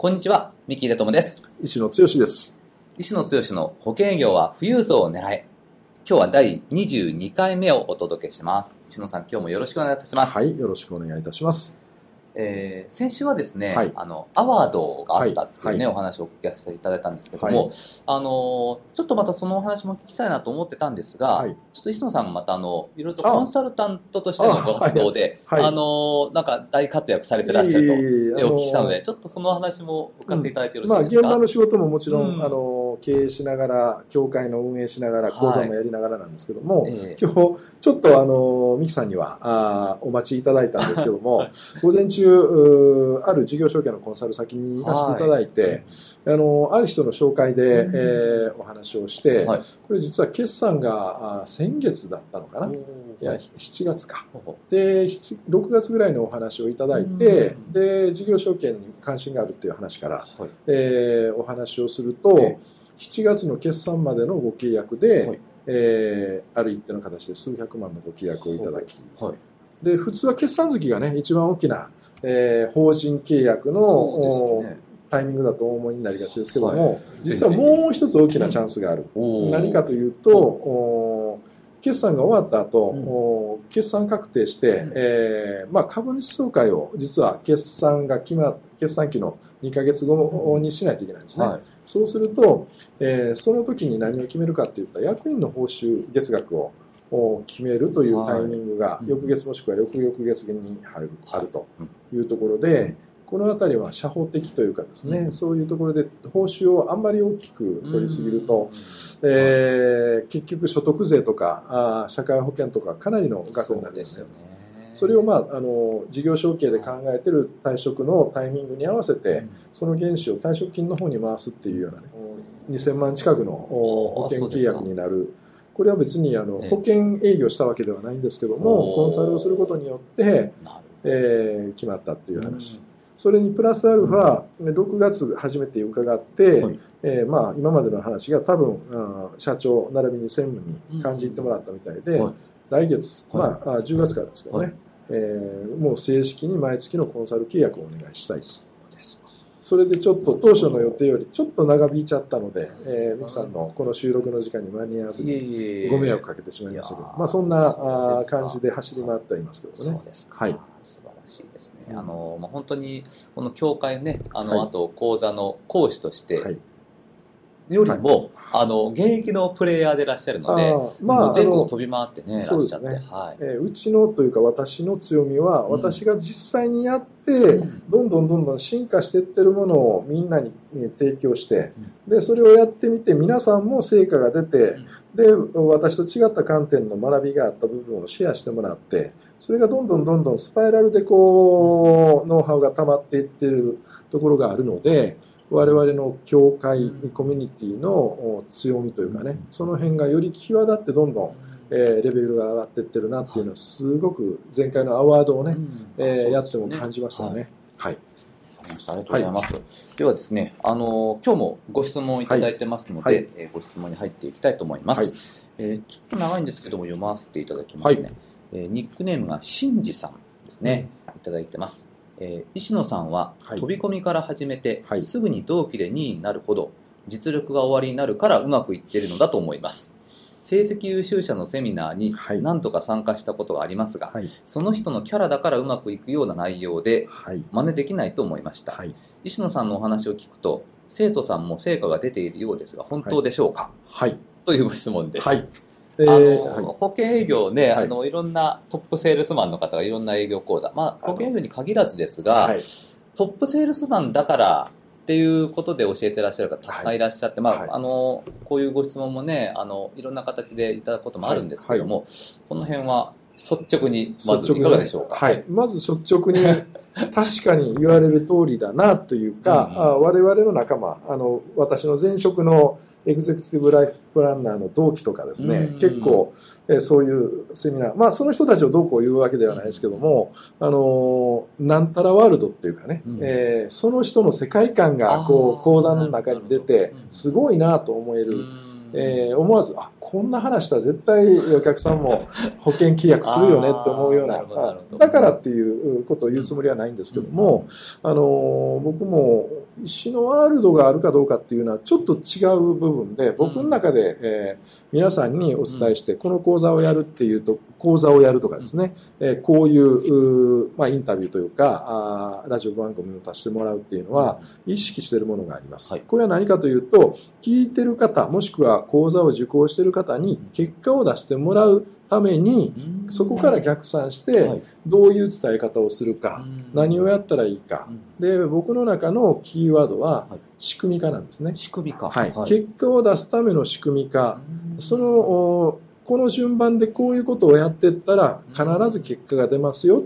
こんにちは三木秀友です。石野剛です。石野剛の保険営業は富裕層を狙え。今日は第22回目をお届けします。石野さん今日もよろしくお願いいたします。はいよろしくお願いいたしますえー、先週はですね、はい、あのアワードがあったっていうね、はい、お話をお聞かせいただいたんですけども、はい、あのちょっとまたそのお話も聞きたいなと思ってたんですが、ちょっと石野さんがまたあのいろいろとコンサルタントとしてのご活動であ、のなんか大活躍されてらっしゃると、えお聞きしたのでちょっとその話もお聞かせていただいてよろしいですか、うんまあ、現場の仕事ももちろん、うん、あの経営しながら協会の運営しながら講座もやりながらなんですけども、えー、今日ちょっとあの三木さんにはあお待ちいただいたんですけども 午前中ある事業承継のコンサル先に行かせていただいて、はい、あのある人の紹介で、うん、えー、お話をして、はい、これ実は決算があ先月だったのかな、いや7月か、で6月ぐらいのお話をいただいて、うん、で事業承継に関心があるっていう話から、はい、えー、お話をすると、7月の決算までのご契約で、はい、えー、ある一定の形で数百万のご契約をいただき、はい、で普通は決算月がね一番大きなえー、法人契約の、ね、タイミングだとお思いになりがちですけども、はい、実はもう一つ大きなチャンスがある。何かというと、決算が終わった後、うん、決算確定して、うん、えー、まあ、株主総会を実は決算が決ま決算期の2か月後にしないといけないんですね、はい、そうすると、えー、その時に何を決めるかっていった役員の報酬月額をを決めるというタイミングが翌月もしくは翌々月にあるあるというところで、この辺りは社保的というかですね、そういうところで報酬をあんまり大きく取りすぎると、えー、結局所得税とかあ社会保険とかかなりの額になるんですよね。それを、まあ、あの事業承継で考えている退職のタイミングに合わせて、その原資を退職金の方に回すっていうような、ね、2000万近くの保険契約になる。これは別にあの保険営業したわけではないんですけども、コンサルをすることによって、えー、決まったっていう話。それにプラスアルファ、6月初めて伺って、はい、えー、まあ、今までの話が多分、社長並びに専務に感じてもらったみたいで、はい、来月、はい、まあ、10月からですけどね、はい、えー、もう正式に毎月のコンサル契約をお願いしたいと。それでちょっと当初の予定よりちょっと長引いちゃったので、えー、ミキさんのこの収録の時間に間に合わずにご迷惑かけてしまいましたけど、まあ、そんなあ感じで走り回ってはいますけどね。そうですか。はい。素晴らしいですね。あの、まあ、本当に、この教会ね、あの、はい、あと講座の講師として、はいよりも、はい、あの、現役のプレイヤーでいらっしゃるので、まあ、全国飛び回ってね、そうですね。はい、えー、うちのというか私の強みは、うん、私が実際にやって、うん、どんどんどんどん進化していってるものをみんなに提供して、うん、で、それをやってみて、皆さんも成果が出て、で、私と違った観点の学びがあった部分をシェアしてもらって、それがどんどんどんどんスパイラルでこう、ノウハウが溜まっていってるところがあるので、我々の教会コミュニティの強みというかねその辺がより際立ってどんどん、えー、レベルが上がっていってるなっていうのはすごく前回のアワードをね、えー、やっても感じましたね。はい、ありがとうございます。はい、ではですね、あの今日もご質問いただいてますので、はい。はい、えー、ご質問に入っていきたいと思います。はい、えー、ちょっと長いんですけども読ませていただきますね。はい、えー、ニックネームがしんじさんですね、いただいてます。えー、石野さんは飛び込みから始めて、はい、すぐに同期で2位になるほど実力が終わりになるからうまくいっているのだと思います。成績優秀者のセミナーに何とか参加したことがありますが、はい、その人のキャラだからうまくいくような内容で真似できないと思いました、はい、石野さんのお話を聞くと生徒さんも成果が出ているようですが本当でしょうか、はい、というご質問です、えー、あの、保険営業ね、はい、あの、いろんなトップセールスマンの方がいろんな営業講座、まあ、保険営業に限らずですが、はい、トップセールスマンだからっていうことで教えてらっしゃる方たくさんいらっしゃって、はい、まあ、あの、こういうご質問もね、あの、いろんな形でいただくこともあるんですけども、この辺は率直に、まずいかがでしょうか？はい。まず率直に、確かに言われる通りだなというか、うんうん、我々の仲間、あの、私の前職のエグゼクティブライフプランナーの同期とかですね、結構、えそういうセミナー、まあその人たちをどうこう言うわけではないですけども、あの、なんたらワールドっていうかね、うん、えー、その人の世界観がこう講座の中に出て、すごいなと思える。えー、思わず、あ、こんな話したら絶対お客さんも 保険契約するよねって思うような、だからっていうことを言うつもりはないんですけども、あの、僕も石のワールドがあるかどうかっていうのはちょっと違う部分で、僕の中で、えー、皆さんにお伝えして、この講座をやるっていうと、講座をやるとかですね、えー、こういう、まあ、インタビューというか、あラジオ番組を足してもらうっていうのは、意識しているものがあります。はい、これは何かというと、聞いてる方、もしくは講座を受講している方に結果を出してもらうために、そこから逆算して、どういう伝え方をするか、何をやったらいいか。で、僕の中のキーワードは、仕組み化なんですね。仕組み化。はい。結果を出すための仕組み化。その、この順番でこういうことをやっていったら必ず結果が出ますよ。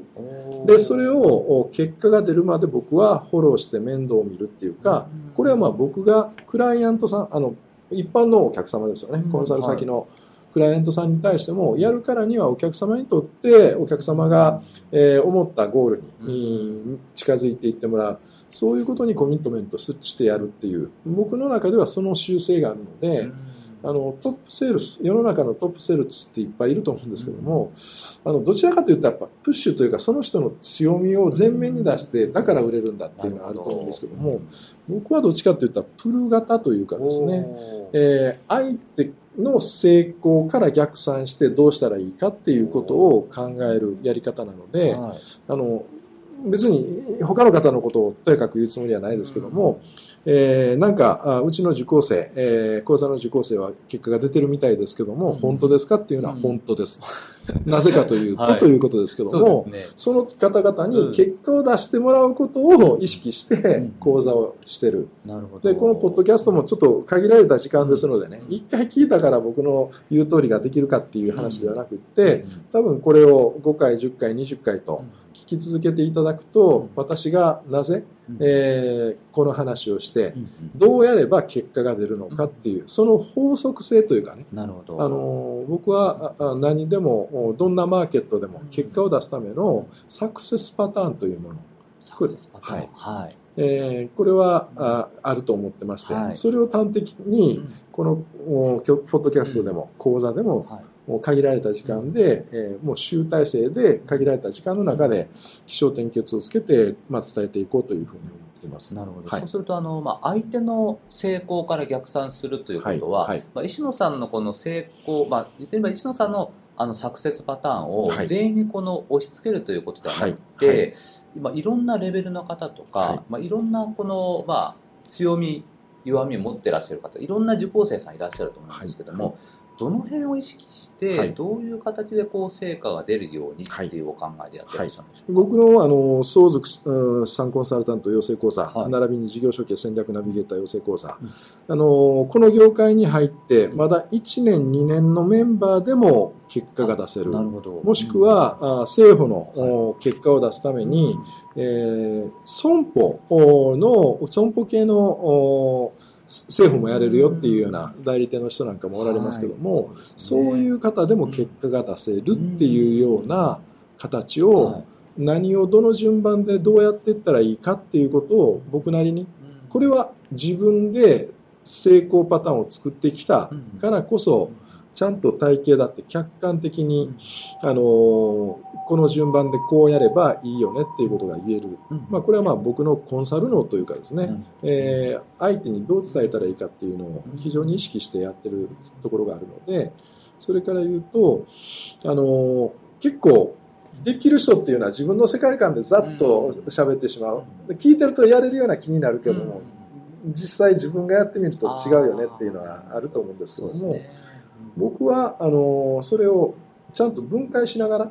で、それを結果が出るまで僕はフォローして面倒を見るっていうか、これはまあ僕がクライアントさん、あの、一般のお客様ですよね。コンサル先のクライアントさんに対しても、やるからにはお客様にとって、お客様が、え思ったゴールに近づいていってもらう。そういうことにコミットメントしてやるっていう、僕の中ではその習性があるので、あのトップセールス、世の中のトップセールスっていっぱいいると思うんですけども、あのどちらかというとやっぱプッシュというかその人の強みを前面に出してだから売れるんだっていうのがあると思うんですけども、僕はどっちかというとプル型というかですね、えー、相手の成功から逆算してどうしたらいいかっていうことを考えるやり方なので、はい、あの別に他の方のことをとやかく言うつもりはないですけども、えー、なんか、うちの受講生、えー、講座の受講生は結果が出てるみたいですけども、本当ですかっていうのは本当です。なぜかというと、はい、ということですけども、そね、その方々に結果を出してもらうことを意識して講座をしてる。なるほど。で、このポッドキャストもちょっと限られた時間ですのでね、一、回聞いたから僕の言う通りができるかっていう話ではなくって、多分これを5回、10回、20回と、聞き続けていただくと、私がなぜ、えー、この話をして、どうやれば結果が出るのかっていう、その法則性というかね、なるほど。あの僕は何でも、どんなマーケットでも結果を出すためのサクセスパターンというもの。サクセスパターン。はい。はいえー、これはああると思ってまして、はい、それを端的にこのポッドキャストでも講座でももう限られた時間で、えー、もう集大成で限られた時間の中で気象点結をつけて、まあ、伝えていこうというふうに思っています。なるほど。はい、そうすると、あの、まあ、相手の成功から逆算するということは、まあ、石野さんのこの成功、まあ、言ってみれば石野さんのあのサクセスパターンを全員にこの押し付けるということではなくて、はい。はい。今いろんなレベルの方とか、はい。まあ、いろんなこの、まあ、強み弱みを持ってらっしゃる方いろんな受講生さんいらっしゃると思うんですけども、はいどの辺を意識して、どういう形でこう成果が出るようにっていうお考えでやってらっしゃるんでしょうか、はい、僕のあの相続産コンサルタント養成講座、はい、並びに事業承継戦略ナビゲーター養成講座、うん、あのこの業界に入ってまだ1年2年のメンバーでも結果が出せる。もしくは、うん、政府の、結果を出すために、えー、損保の損保系の政府もやれるよっていうような代理店の人なんかもおられますけども、はい。そうね、そういう方でも結果が出せるっていうような形を、何をどの順番でどうやっていったらいいかっていうことを僕なりに、これは自分で成功パターンを作ってきたからこそ、ちゃんと体系だって客観的に、あのーこの順番でこうやればいいよねっていうことが言える、うん、まあ、これはまあ僕のコンサル脳というかですね、うん、えー、相手にどう伝えたらいいかっていうのを非常に意識してやってるところがあるのでそれから言うと、あの結構できる人っていうのは自分の世界観でざっと喋ってしまう。聞いてるとやれるような気になるけども、実際自分がやってみると違うよねっていうのはあると思うんですけども、僕はあのそれをちゃんと分解しながら、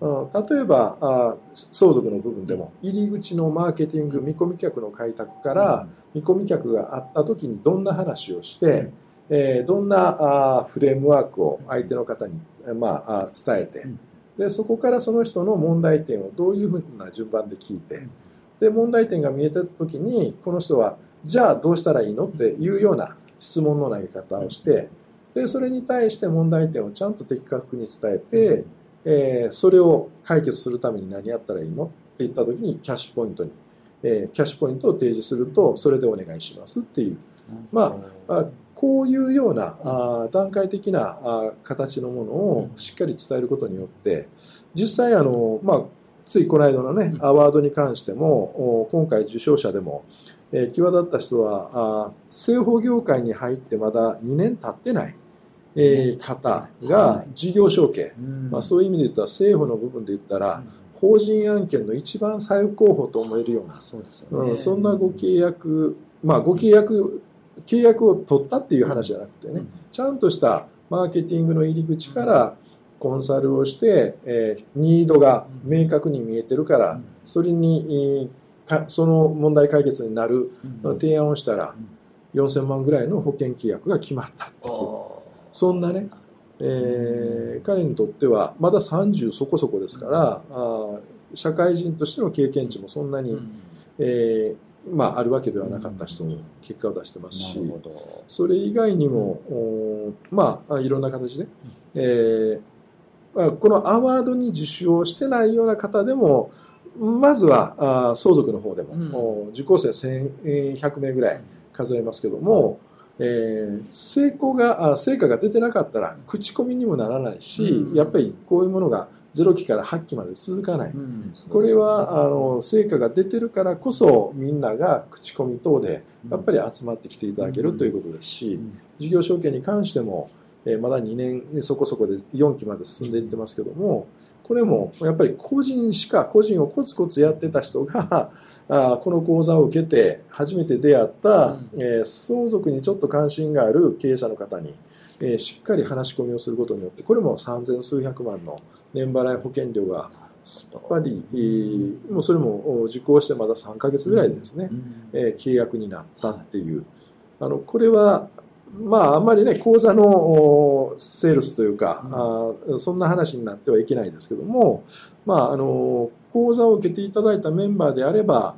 例えばあ相続の部分でも入り口のマーケティング見込み客の開拓から見込み客があった時にどんな話をして、えー、どんなあフレームワークを相手の方に、まあ、伝えて、でそこからその人の問題点をどういうふうな順番で聞いてで問題点が見えた時にこの人はじゃあどうしたらいいの？っていうような質問の投げ方をしてでそれに対して問題点をちゃんと的確に伝えて、えー、それを解決するために何やったらいいの？って言った時にキャッシュポイントに、えー、キャッシュポイントを提示するとそれでお願いしますっていう。まあこういうようなあ段階的なあ形のものをしっかり伝えることによって実際あの、まあ、ついこの間のねアワードに関しても今回受賞者でも、えー、際立った人はあ製法業界に入ってまだ2年経ってない。えー、方が事業承継、まあ、そういう意味で言ったら政府の部分で言ったら、法人案件の一番最高峰と思えるようなそうですよ、ね、うん、そんなご契約、まあ、ご契約契約を取ったっていう話じゃなくてね、ちゃんとしたマーケティングの入り口からコンサルをして、えー、ニードが明確に見えてるから、それに、その問題解決になる提案をしたら、4000万ぐらいの保険契約が決まったっていう、そんなね、えー、彼にとってはまだ30そこそこですから、あ社会人としての経験値もそんなに、えーまあ、あるわけではなかった人も結果を出してますし、それ以外にも、まあ、いろんな形で、えーまあ、このアワードに受賞してないような方でも、まずはあ相続の方でも、うん、受講生1100名ぐらい数えますけども、えー、成功が成果が出てなかったら口コミにもならないし、うん、やっぱりこういうものが0期から8期まで続かない、うん、これはあの成果が出てるからこそみんなが口コミ等でやっぱり集まってきていただけるということですし、事業承継に関しても、えー、まだ2年そこそこで4期まで進んでいってますけどもこれもやっぱり個人しか個人をコツコツやってた人が あこの講座を受けて初めて出会った、うん、えー、相続にちょっと関心がある経営者の方に、えー、しっかり話し込みをすることによってこれも三千数百万の年払い保険料がすっぱり、えー、もうそれも受講してまだ3か月ぐらいでですね、うん、えー、契約になったっていう、あのこれはまあ、あんまりね、講座のセールスというか、うん、あそんな話になってはいけないですけども、まあ、あの、講座を受けていただいたメンバーであれば、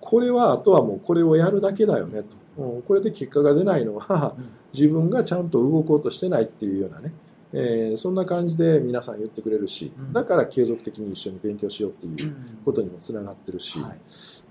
これはあとはもうこれをやるだけだよねと。これで結果が出ないのは、自分がちゃんと動こうとしてないっていうようなね、えー、そんな感じで皆さん言ってくれるし、だから継続的に一緒に勉強しようっていうことにもつながってるし、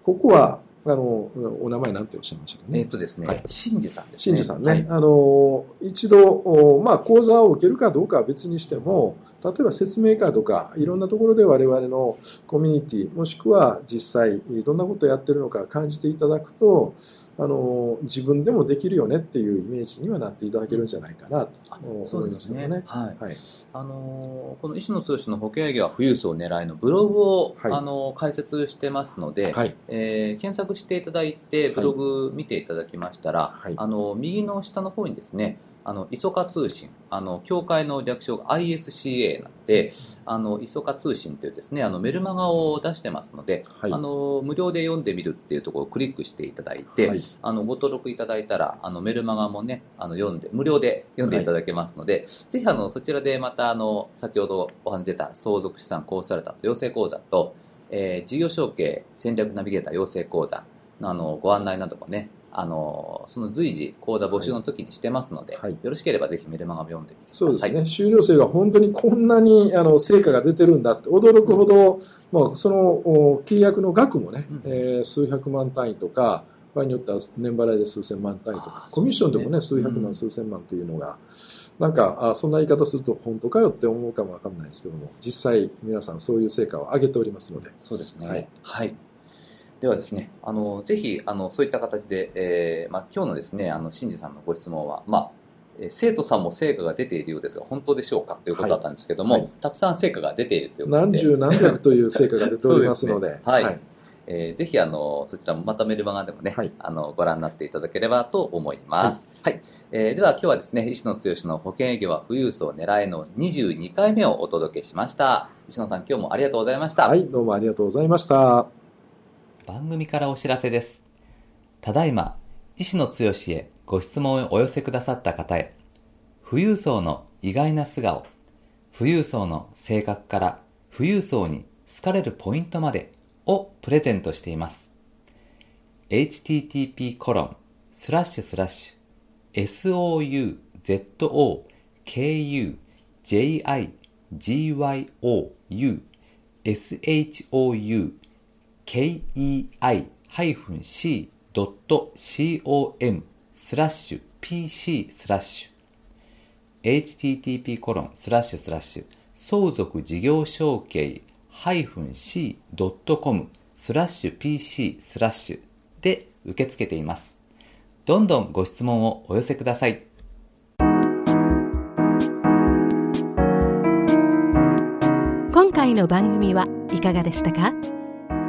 ここはあの、お名前なんておっしゃいましたかね。えっとですね、はい、新次さんですね。新次さんね。はい、あの、一度、まあ、講座を受けるかどうかは別にしても、例えば説明会とか、いろんなところで我々のコミュニティ、もしくは実際、どんなことをやってるのか感じていただくと、あの自分でもできるよねっていうイメージにはなっていただけるんじゃないかなと思いますね。はい、はい、あのこの石野剛の保険営業は富裕層を狙いのブログを、はい、あの解説してますので、はい、えー、検索していただいてブログ見ていただきましたら、はい、あの右の下の方にですねあの、磯化通信、あの、協会の略称が ISCA なので、あの、磯化通信というですね、あの、メルマガを出してますので、はい、あの、無料で読んでみるっていうところをクリックしていただいて、はい、あの、ご登録いただいたら、あの、メルマガもね、あの、読んで、無料で読んでいただけますので、はい、ぜひ、あの、そちらでまた、あの、先ほどお話出た相続資産コンサルタント養成講座と、えー、事業承継戦略ナビゲーター養成講座の、あの、ご案内などもね、あのその随時講座募集の時にしてますので、はい、よろしければぜひメルマガ読んでみてください。そうですね。修了生が本当にこんなにあの成果が出てるんだって驚くほど、まあ、その契約の額もね、うん、えー、数百万単位とか、場合によっては年払いで数千万単位とか、コミッションでもね、数百万、数千万というのが、なんか、あそんな言い方すると本当かよって思うかもわかんないですけども、実際皆さんそういう成果を上げておりますので。そうですね。はい。はいではですね、あの、ぜひ、あの、そういった形で、えー、まあ、今日のですね、あの、新次さんのご質問は、まあ、生徒さんも成果が出ているようですが、本当でしょうか？ということだったんですけども、はいはい、たくさん成果が出ているということで。何十何百という成果が出ておりますので。ね、はい。はい、えー、ぜひ、あの、そちらもまたメルマガでもね、はい、あの、ご覧になっていただければと思います。はい。はい、えー、では、今日はですね、石野剛の保険営業は富裕層狙いの22回目をお届けしました。石野さん、今日もありがとうございました。はい、どうもありがとうございました。番組からお知らせです。ただいま、石野剛へご質問をお寄せくださった方へ、富裕層の意外な素顔、富裕層の性格から富裕層に好かれるポイントまでをプレゼントしています。http コロンスラッシュスラッシュ souzokugyoou kei-c.com スラッシュ pc スラッシュ http コロンスラッシュスラッシュ相続事業承継 -c.com スラッシュ pc スラッシュで受け付けています。どんどんご質問をお寄せください。今回の番組はいかがでしたか？